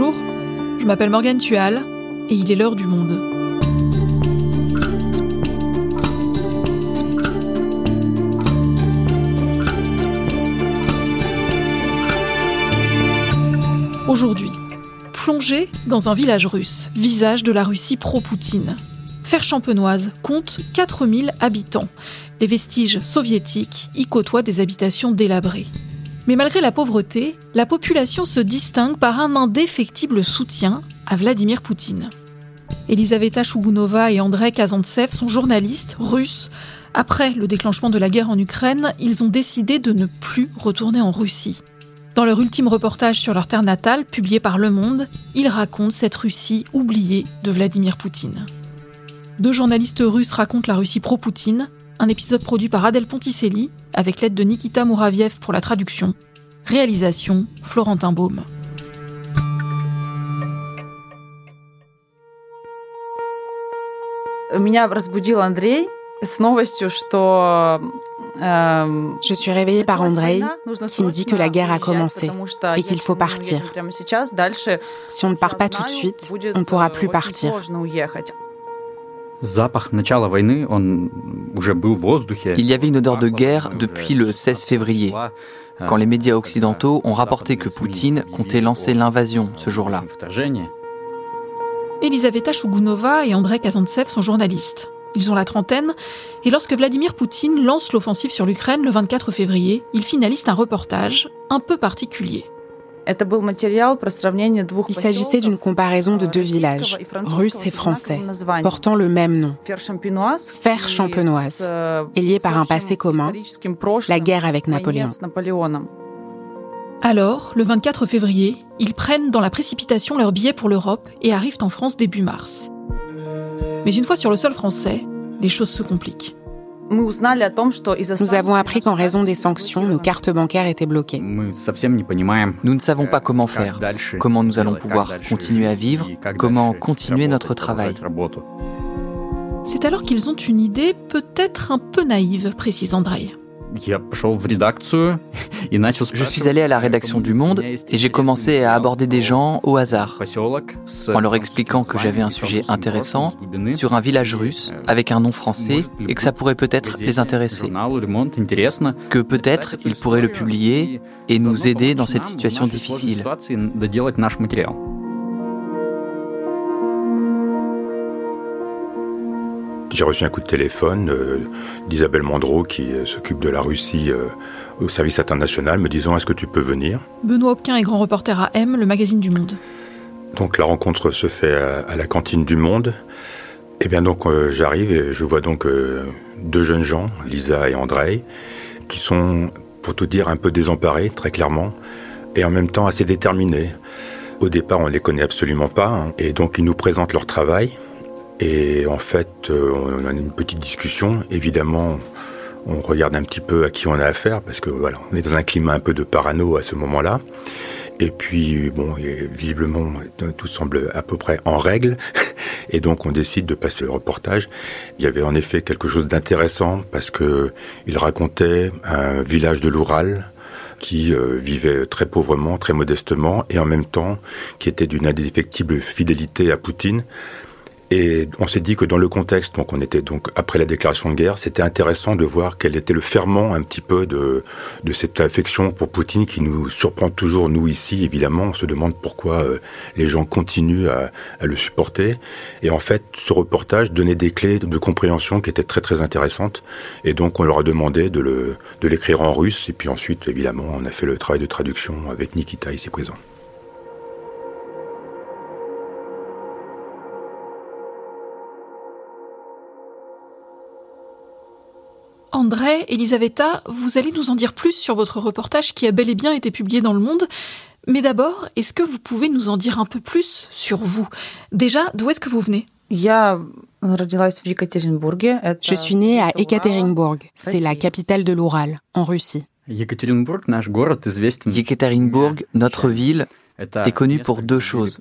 Bonjour, je m'appelle Morgane Tual et il est l'heure du monde. Aujourd'hui, plongée dans un village russe, visage de la Russie pro-Poutine. Fer-Champenoise compte 4000 habitants. Les vestiges soviétiques y côtoient des habitations délabrées. Mais malgré la pauvreté, la population se distingue par un indéfectible soutien à Vladimir Poutine. Elisaveta Shugunova et Andrei Kazantsev sont journalistes russes. Après le déclenchement de la guerre en Ukraine, ils ont décidé de ne plus retourner en Russie. Dans leur ultime reportage sur leur terre natale, publié par Le Monde, ils racontent cette Russie oubliée de Vladimir Poutine. Deux journalistes russes racontent la Russie pro-Poutine, un épisode produit par Adèle Ponticelli, avec l'aide de Nikita Mouraviev pour la traduction. Réalisation Florentin Baume. Je suis réveillée par Andrei qui me dit que la guerre a commencé et qu'il faut partir. Si on ne part pas tout de suite, on ne pourra plus partir. Il y avait une odeur de guerre depuis le 16 février, quand les médias occidentaux ont rapporté que Poutine comptait lancer l'invasion ce jour-là. Elisaveta Shugunova et Andrei Kazantsev sont journalistes. Ils ont la trentaine, et lorsque Vladimir Poutine lance l'offensive sur l'Ukraine le 24 février, ils finalisent un reportage un peu particulier. Il s'agissait d'une comparaison de deux villages, russes et français, portant le même nom, Fer champenoise, et liés par un passé commun, la guerre avec Napoléon. Alors, le 24 février, ils prennent dans la précipitation leur billet pour l'Europe et arrivent en France début mars. Mais une fois sur le sol français, les choses se compliquent. Nous avons appris qu'en raison des sanctions, nos cartes bancaires étaient bloquées. Nous ne savons pas comment faire, comment nous allons pouvoir continuer à vivre, comment continuer notre travail. C'est alors qu'ils ont une idée peut-être un peu naïve, précise Andrei. Je suis allé à la rédaction du Monde et j'ai commencé à aborder des gens au hasard, en leur expliquant que j'avais un sujet intéressant sur un village russe avec un nom français et que ça pourrait peut-être les intéresser, que peut-être ils pourraient le publier et nous aider dans cette situation difficile. J'ai reçu un coup de téléphone euh, d'Isabelle Mandreau qui euh, s'occupe de la Russie euh, au service international me disant est-ce que tu peux venir? Benoît Hopquin est grand reporter à M, le magazine du Monde. Donc la rencontre se fait à, la cantine du Monde. Et eh bien donc j'arrive et je vois donc deux jeunes gens, Lisa et Andrei, qui sont, pour tout dire, un peu désemparés, très clairement, et en même temps assez déterminés. Au départ, on ne les connaît absolument pas, hein, et donc ils nous présentent leur travail. Et en fait, euh, on a une petite discussion. Évidemment, on regarde un petit peu à qui on a affaire parce que voilà, on est dans un climat un peu de parano à ce moment-là. Et puis, bon, visiblement, tout semble à peu près en règle. Et donc, on décide de passer le reportage. Il y avait en effet quelque chose d'intéressant parce que il racontait un village de l'Oural qui euh, vivait très pauvrement, très modestement, et en même temps qui était d'une indéfectible fidélité à Poutine. Et on s'est dit que dans le contexte, donc on était donc après la déclaration de guerre, c'était intéressant de voir quel était le ferment un petit peu de, cette affection pour Poutine qui nous surprend toujours, nous ici, évidemment. On se demande pourquoi euh, les gens continuent à, le supporter. Et en fait, ce reportage donnait des clés de compréhension qui étaient très très intéressantes. Et donc on leur a demandé de l'écrire en russe. Et puis ensuite, évidemment, on a fait le travail de traduction avec Nikita ici présent. André, Elisaveta, vous allez nous en dire plus sur votre reportage qui a bel et bien été publié dans Le Monde. Mais d'abord, est-ce que vous pouvez nous en dire un peu plus sur vous? Déjà, d'où est-ce que vous venez? Je suis née à Ekaterinbourg, c'est la capitale de l'Oural, en Russie. Yekaterinbourg, notre ville, est connu pour deux choses.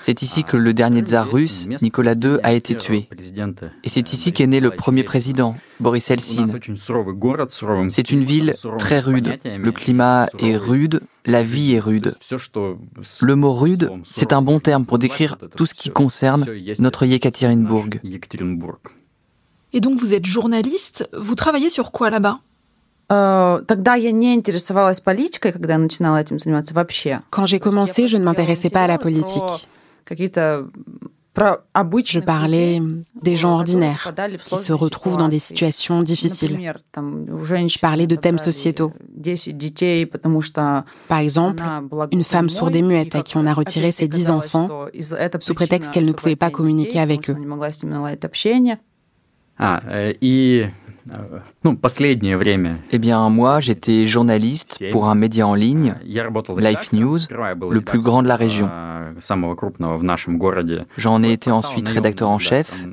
C'est ici que le dernier tsar russe, Nicolas II, a été tué. Et c'est ici qu'est né le premier président, Boris Eltsine. C'est une ville très rude. Le climat est rude, la vie est rude. Le mot rude, c'est un bon terme pour décrire tout ce qui concerne notre Yekaterinbourg. Et donc vous êtes journaliste, vous travaillez sur quoi là-bas? Quand j'ai commencé, je ne m'intéressais pas à la politique. Je parlais des gens ordinaires qui se retrouvent dans des situations difficiles. Je parlais de thèmes sociétaux. Par exemple, une femme sourde et muette à qui on a retiré ses dix enfants sous prétexte qu'elle ne pouvait pas communiquer avec eux. Ah, et eh bien, moi, j'étais journaliste pour un média en ligne, Life News, le plus grand de la région. J'en ai été ensuite rédacteur en chef,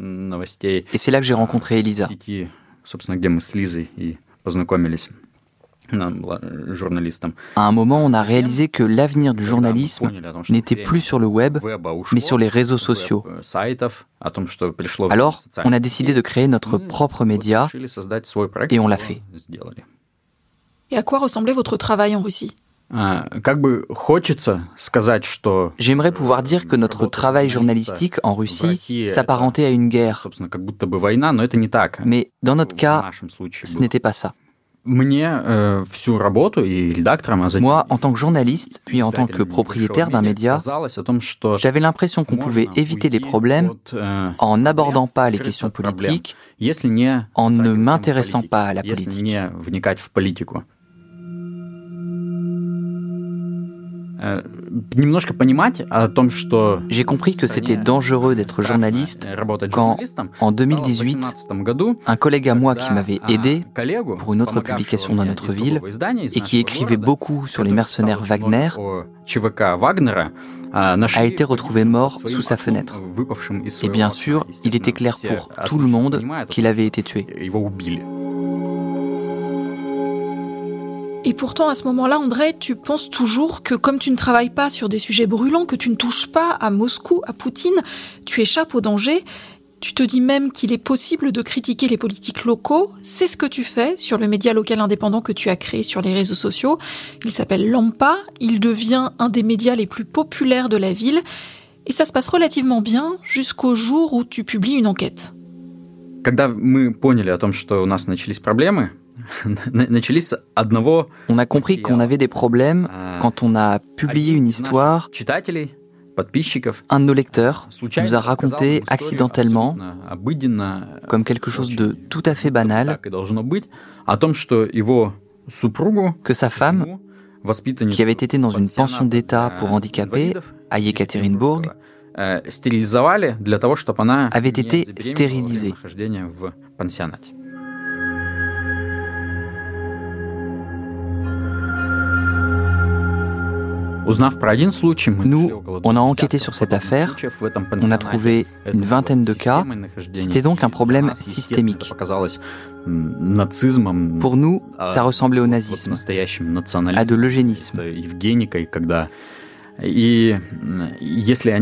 et c'est là que j'ai rencontré Elisa. À un moment, on a réalisé que l'avenir du journalisme n'était plus sur le web, mais sur les réseaux sociaux. Alors, on a décidé de créer notre propre média et on l'a fait. Et à quoi ressemblait votre travail en Russie? J'aimerais pouvoir dire que notre travail journalistique en Russie s'apparentait à une guerre. Mais dans notre cas, ce n'était pas ça. Moi, en tant que journaliste, puis en tant que propriétaire d'un média, j'avais l'impression qu'on pouvait éviter les problèmes en n'abordant pas les questions politiques, en ne m'intéressant pas à la politique. Э, J'ai compris que c'était dangereux d'être journaliste quand, en 2018, un collègue à moi qui m'avait aidé pour une autre publication dans notre ville et qui écrivait beaucoup sur les mercenaires Wagner a été retrouvé mort sous sa fenêtre. Et bien sûr, il était clair pour tout le monde qu'il avait été tué. Et pourtant, à ce moment-là, André, tu penses toujours que comme tu ne travailles pas sur des sujets brûlants, que tu ne touches pas à Moscou, à Poutine, tu échappes au danger. Tu te dis même qu'il est possible de critiquer les politiques locaux. C'est ce que tu fais sur le média local indépendant que tu as créé sur les réseaux sociaux. Il s'appelle Lampa. Il devient un des médias les plus populaires de la ville. Et ça se passe relativement bien jusqu'au jour où tu publies une enquête. Когда мы поняли о том, что у нас начались проблемы, on a compris qu'on avait des problèmes quand on a publié une histoire. Un de nos lecteurs nous a raconté accidentellement, comme quelque chose de tout à fait banal, que sa femme, qui avait été dans une pension d'État pour handicapés à Yekaterinbourg, avait été stérilisée. Nous, on a enquêté sur cette affaire, on a trouvé une vingtaine de cas, c'était donc un problème systémique. Pour nous, ça ressemblait au nazisme, à de l'eugénisme. Et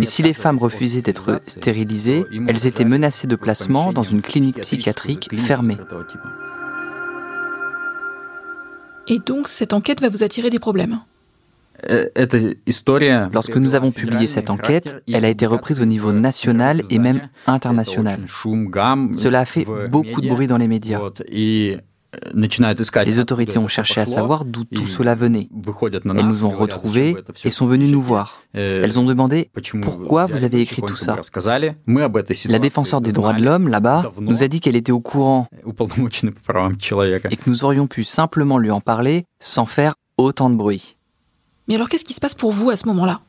si les femmes refusaient d'être stérilisées, elles étaient menacées de placement dans une clinique psychiatrique fermée. Et donc cette enquête va vous attirer des problèmes Lorsque nous avons publié cette enquête, elle a été reprise au niveau national et même international. Cela a fait beaucoup de bruit dans les médias. Euh, les autorités ont cherché à savoir d'où tout cela venait. Elles nous ont retrouvés et sont venues nous voir. Euh, Elles ont demandé pourquoi vous avez écrit tout ça? La défenseur des droits de l'homme, là-bas, nous a dit qu'elle était au courant et que nous aurions pu simplement lui en parler sans faire autant de bruit. Mais alors, qu'est-ce qui se passe pour vous à ce moment-là?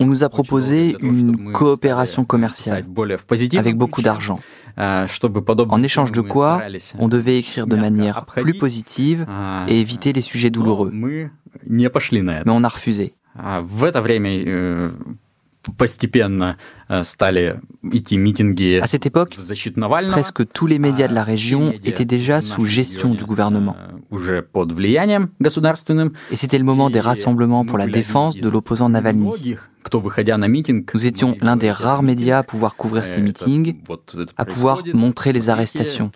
On nous a proposé une coopération commerciale avec beaucoup d'argent. En échange de quoi, on devait écrire de manière plus positive et éviter les sujets douloureux. Mais on a refusé. À cette époque, presque tous les médias de la région étaient déjà sous gestion du gouvernement. Et c'était le moment des rassemblements pour la défense de l'opposant Navalny. Nous étions l'un des rares médias à pouvoir couvrir ces meetings, à pouvoir montrer les arrestations.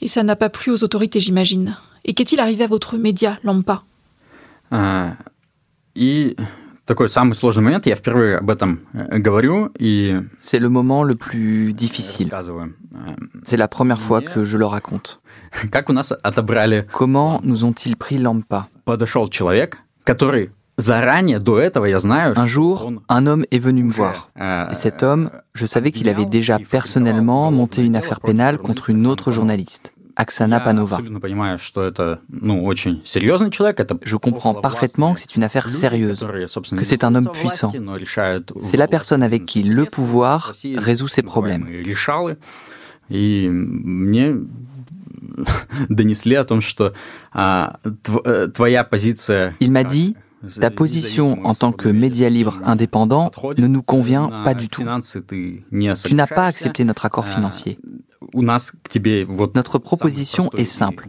Et ça n'a pas plu aux autorités, j'imagine. Et qu'est-il arrivé à votre média, Lampa? C'est le moment le plus difficile. C'est la première fois que je le raconte. Comment nous ont-ils pris Lampa? Un jour, un homme est venu me voir. Et cet homme, je savais qu'il avait déjà personnellement monté une affaire pénale contre une autre journaliste. Aksana Panova. Je comprends parfaitement que c'est une affaire sérieuse, que c'est un homme puissant. C'est la personne avec qui le pouvoir résout ses problèmes. Il m'a dit ta position en tant que média libre indépendant ne nous convient pas du tout. Tu n'as pas accepté notre accord financier. Notre proposition est simple.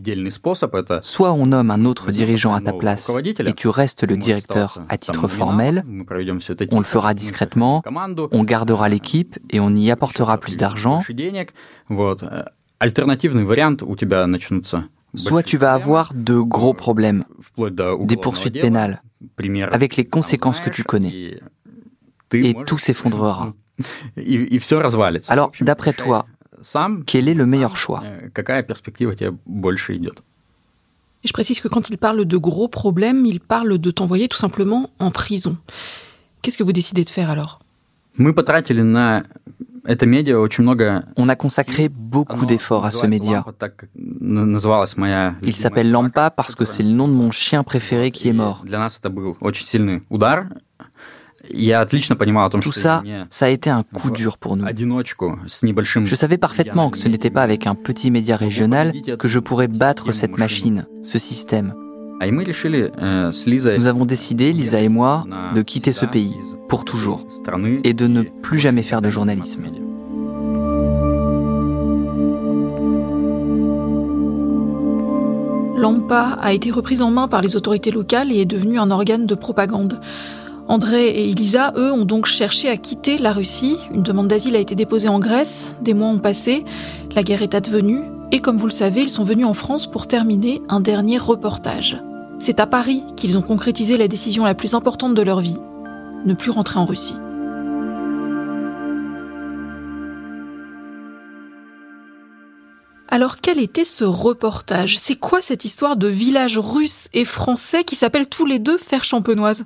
Soit on nomme un autre dirigeant à ta place et tu restes le directeur à titre formel, on le fera discrètement, on gardera l'équipe et on y apportera plus d'argent. Soit tu vas avoir de gros problèmes, des poursuites pénales, avec les conséquences que tu connais. Et tout s'effondrera. Alors, d'après toi, quel est le meilleur choix? Et je précise que quand il parle de gros problèmes, il parle de t'envoyer tout simplement en prison. Qu'est-ce que vous décidez de faire alors? On a consacré beaucoup d'efforts à ce média. Il s'appelle Lampa parce que c'est le nom de mon chien préféré qui est mort. Tout ça, ça a été un coup dur pour nous. Je savais parfaitement que ce n'était pas avec un petit média régional que je pourrais battre cette machine, ce système. Nous avons décidé, Lisa et moi, de quitter ce pays, pour toujours, et de ne plus jamais faire de journalisme. Lampa a été reprise en main par les autorités locales et est devenue un organe de propagande. André et Elisa, eux, ont donc cherché à quitter la Russie. Une demande d'asile a été déposée en Grèce. Des mois ont passé. La guerre est advenue. Et comme vous le savez, ils sont venus en France pour terminer un dernier reportage. C'est à Paris qu'ils ont concrétisé la décision la plus importante de leur vie ne plus rentrer en Russie. Alors quel était ce reportage? C'est quoi cette histoire de village russe et français qui s'appellent tous les deux Fer Champenoise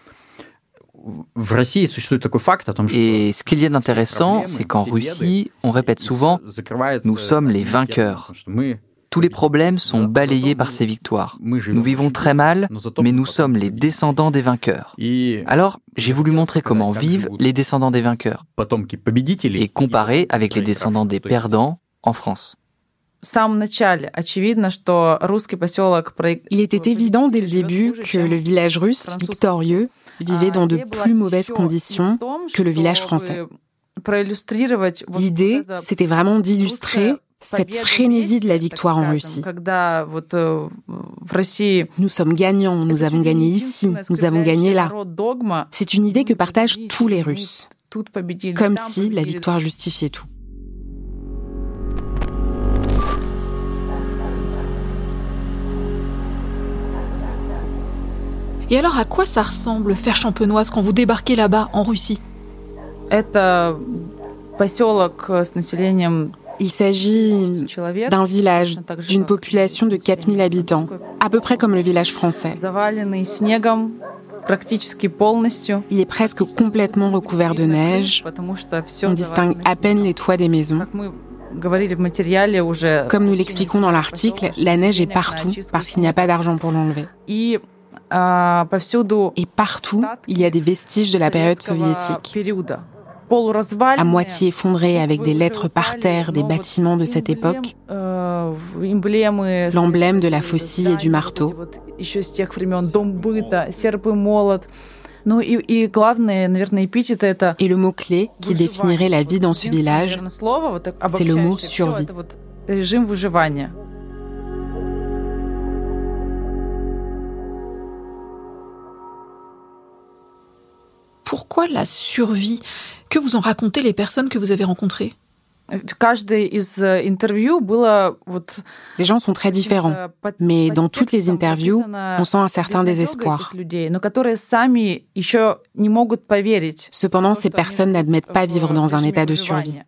Et ce qu'il y a d'intéressant, c'est qu'en Russie, on répète souvent ⁇ Nous sommes les vainqueurs ⁇ tous les problèmes sont balayés par ces victoires. Nous vivons très mal, mais nous sommes les descendants des vainqueurs. Alors, j'ai voulu montrer comment vivent les descendants des vainqueurs et comparer avec les descendants des perdants en France. Il était évident dès le début que le village russe, victorieux, vivait dans de plus mauvaises conditions que le village français. L'idée, c'était vraiment d'illustrer cette frénésie de la victoire en Russie. Nous sommes gagnants, nous avons gagné ici, nous avons gagné là. C'est une idée que partagent tous les Russes, comme si la victoire justifiait tout. Et alors, à quoi ça ressemble faire champenoise quand vous débarquez là-bas, en Russie? Il s'agit d'un village d'une population de 4000 habitants, à peu près comme le village français. Il est presque complètement recouvert de neige. On distingue à peine les toits des maisons. Comme nous l'expliquons dans l'article, la neige est partout parce qu'il n'y a pas d'argent pour l'enlever. Et partout, il y a des vestiges de la période soviétique. à moitié effondré avec des lettres par terre des bâtiments de cette époque, l'emblème de la faucille et du marteau. Et le mot-clé qui définirait la vie dans ce village, c'est le mot survie. Pourquoi la survie Que vous en racontez les personnes que vous avez rencontrées? Les gens sont très différents, mais dans toutes les interviews, on sent un certain désespoir. Cependant, ces personnes n'admettent pas vivre dans un état de survie.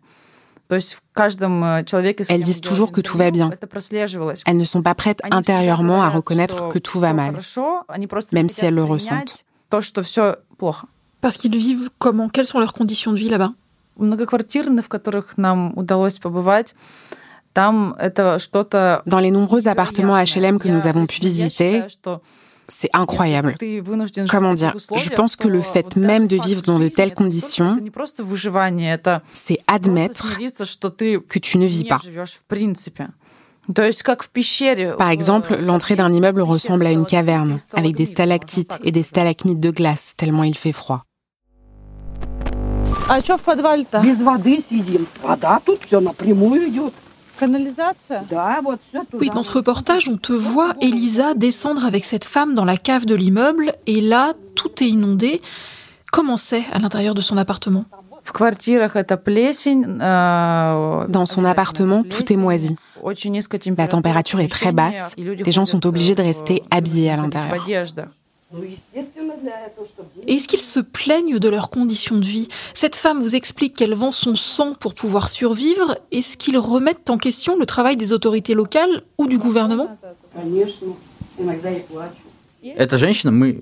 Elles disent toujours que tout va bien. Elles ne sont pas prêtes intérieurement à reconnaître que tout va mal, même si elles le ressentent. Parce qu'ils vivent comment? Quelles sont leurs conditions de vie là-bas? Dans les nombreux appartements HLM que nous avons pu visiter, c'est incroyable. Comment dire? Je pense que le fait même de vivre dans de telles conditions, c'est admettre que tu ne vis pas. Par exemple, l'entrée d'un immeuble ressemble à une caverne, avec des stalactites et des stalagmites de glace, tellement il fait froid. Oui, dans ce reportage, on te voit, Elisa, descendre avec cette femme dans la cave de l'immeuble, et là, tout est inondé. Comment c'est à l'intérieur de son appartement? Dans son appartement, tout est moisi. La température est très basse. Les gens sont obligés de rester habillés à l'intérieur. Est-ce qu'ils se plaignent de leurs conditions de vie? Cette femme vous explique qu'elle vend son sang pour pouvoir survivre. Est-ce qu'ils remettent en question le travail des autorités locales ou du gouvernement?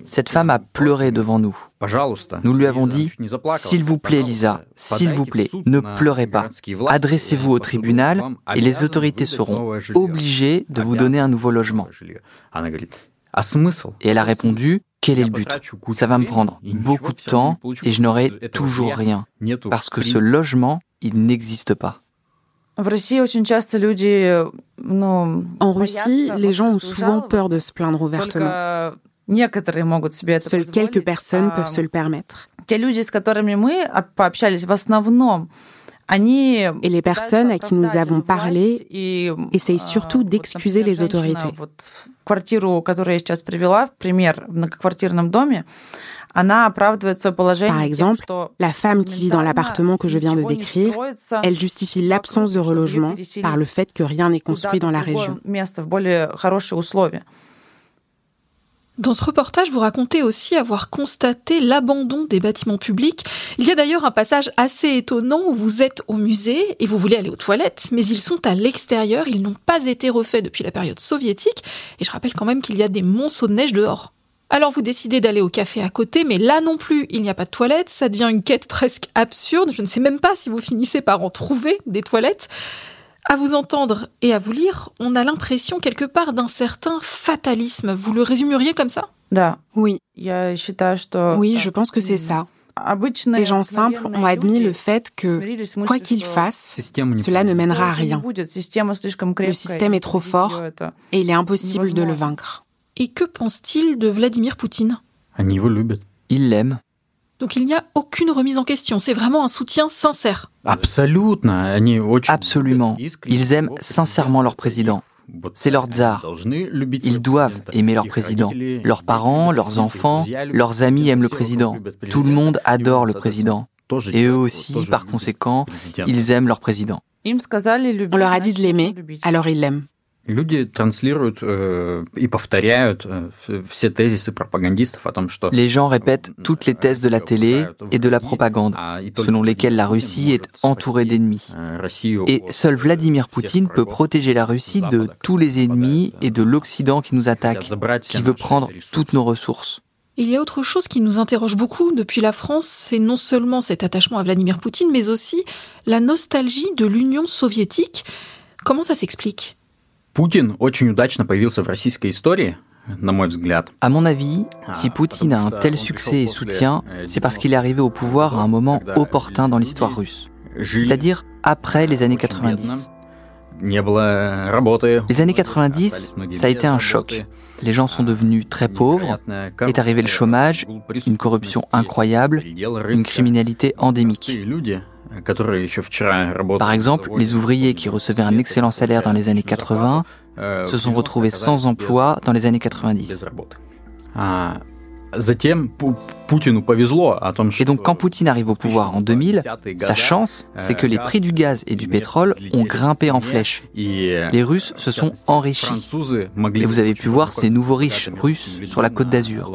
Cette femme a pleuré devant nous. Nous lui avons dit, s'il vous plaît Lisa, s'il vous plaît, ne pleurez pas. Adressez-vous au tribunal et les autorités seront obligées de vous donner un nouveau logement. Et elle a répondu, quel est le but? Ça va me prendre beaucoup de temps et je n'aurai toujours rien. Parce que ce logement, il n'existe pas. En Russie, les gens ont souvent peur de se plaindre ouvertement. Seules quelques personnes peuvent se le permettre. Et les personnes à qui nous avons parlé essayent surtout d'excuser les autorités. Par exemple, la femme qui vit dans l'appartement que je viens de décrire, elle justifie l'absence de relogement par le fait que rien n'est construit dans la région. Dans ce reportage, vous racontez aussi avoir constaté l'abandon des bâtiments publics. Il y a d'ailleurs un passage assez étonnant où vous êtes au musée et vous voulez aller aux toilettes, mais ils sont à l'extérieur, ils n'ont pas été refaits depuis la période soviétique, et je rappelle quand même qu'il y a des monceaux de neige dehors. Alors vous décidez d'aller au café à côté, mais là non plus, il n'y a pas de toilettes, ça devient une quête presque absurde, je ne sais même pas si vous finissez par en trouver des toilettes. À vous entendre et à vous lire, on a l'impression quelque part d'un certain fatalisme. Vous le résumeriez comme ça? Oui. Oui, je pense que c'est ça. Les gens simples ont admis le fait que, quoi qu'ils fassent, cela ne mènera à rien. Le système est trop fort et il est impossible de le vaincre. Et que pense-t-il de Vladimir Poutine? Il l'aime. Donc il n'y a aucune remise en question, c'est vraiment un soutien sincère. Absolument. Ils aiment sincèrement leur président. C'est leur tsar. Ils doivent aimer leur président. Leurs parents, leurs enfants, leurs amis aiment le président. Tout le monde adore le président. Et eux aussi, par conséquent, ils aiment leur président. On leur a dit de l'aimer, alors ils l'aiment. Les gens répètent toutes les thèses de la télé et de la propagande, selon lesquelles la Russie est entourée d'ennemis. Et seul Vladimir Poutine peut protéger la Russie de tous les ennemis et de l'Occident qui nous attaque, qui veut prendre toutes nos ressources. Il y a autre chose qui nous interroge beaucoup depuis la France, c'est non seulement cet attachement à Vladimir Poutine, mais aussi la nostalgie de l'Union soviétique. Comment ça s'explique? Poutine очень удачно появился в российской истории, à mon avis, si Poutine a un tel succès et soutien, c'est parce qu'il est arrivé au pouvoir à un moment opportun dans l'histoire russe, c'est-à-dire après les années 90. Les années 90, ça a été un choc. Les gens sont devenus très pauvres, est arrivé le chômage, une corruption incroyable, une criminalité endémique. Par exemple, les ouvriers qui recevaient un excellent salaire dans les années 80 se sont retrouvés sans emploi dans les années 90. Et donc quand Poutine arrive au pouvoir en 2000, sa chance, c'est que les prix du gaz et du pétrole ont grimpé en flèche. Les Russes se sont enrichis. Et vous avez pu voir ces nouveaux riches russes sur la côte d'Azur.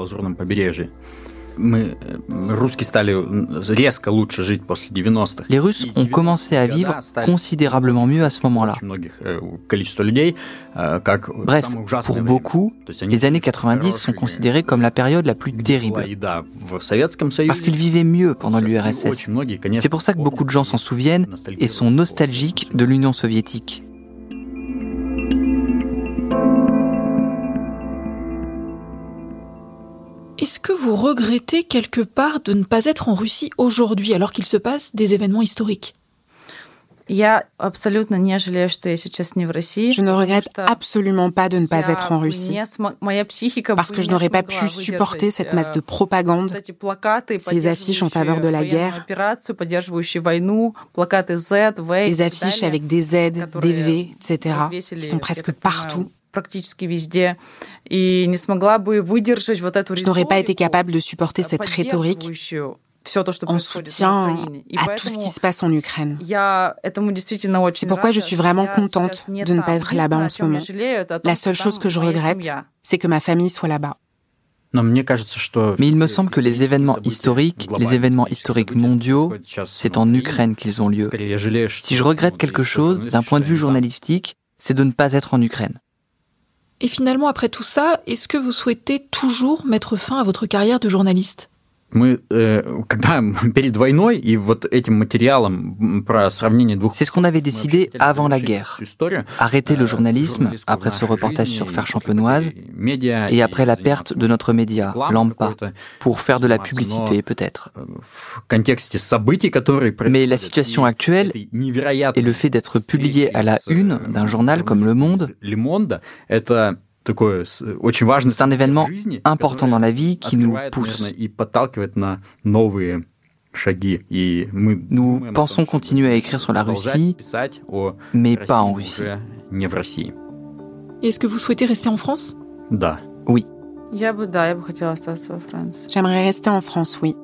Les Russes ont commencé à vivre considérablement mieux à ce moment-là. Bref, pour beaucoup, les années 90 sont considérées comme la période la plus terrible. Parce qu'ils vivaient mieux pendant l'URSS. C'est pour ça que beaucoup de gens s'en souviennent et sont nostalgiques de l'Union soviétique. Est-ce que vous regrettez quelque part de ne pas être en Russie aujourd'hui alors qu'il se passe des événements historiques? Je ne regrette absolument pas de ne pas être en Russie, parce que je n'aurais pas pu supporter cette masse de propagande, ces affiches en faveur de la guerre, les affiches avec des Z, des V, etc., qui sont presque partout. Je n'aurais pas été capable de supporter cette rhétorique en soutien à tout ce qui se passe en Ukraine. C'est pourquoi je suis vraiment contente de ne pas être là-bas en ce moment. La seule chose que je regrette, c'est que ma famille soit là-bas. Mais il me semble que les événements historiques, les événements historiques mondiaux, c'est en Ukraine qu'ils ont lieu. Si je regrette quelque chose d'un point de vue journalistique, c'est de ne pas être en Ukraine. Et finalement, après tout ça, est-ce que vous souhaitez toujours mettre fin à votre carrière de journaliste? C'est ce qu'on avait décidé avant la guerre. Arrêter le journalisme après ce reportage sur Faire Champenoise et après la perte de notre média, Lampa, pour faire de la publicité peut-être. Mais la situation actuelle et le fait d'être publié à la une d'un journal comme Le Monde, c'est un événement important dans la vie qui nous pousse. Nous pensons continuer à écrire sur la Russie, mais pas en Russie. Est-ce que vous souhaitez rester en France? Oui. J'aimerais rester en France, oui.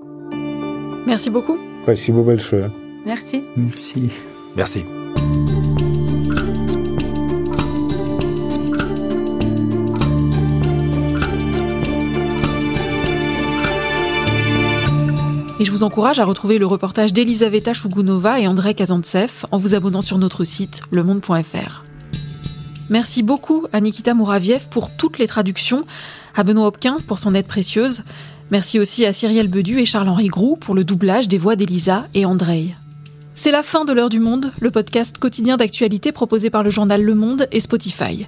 Merci beaucoup. Merci. Merci. Merci. Et je vous encourage à retrouver le reportage d'Elisaveta Shugunova et André Kazantsev en vous abonnant sur notre site lemonde.fr. Merci beaucoup à Nikita Mouraviev pour toutes les traductions, à Benoît Hopquin pour son aide précieuse. Merci aussi à Cyrielle Bedu et Charles-Henri Groux pour le doublage des voix d'Elisa et André. C'est la fin de l'heure du monde, le podcast quotidien d'actualité proposé par le journal Le Monde et Spotify.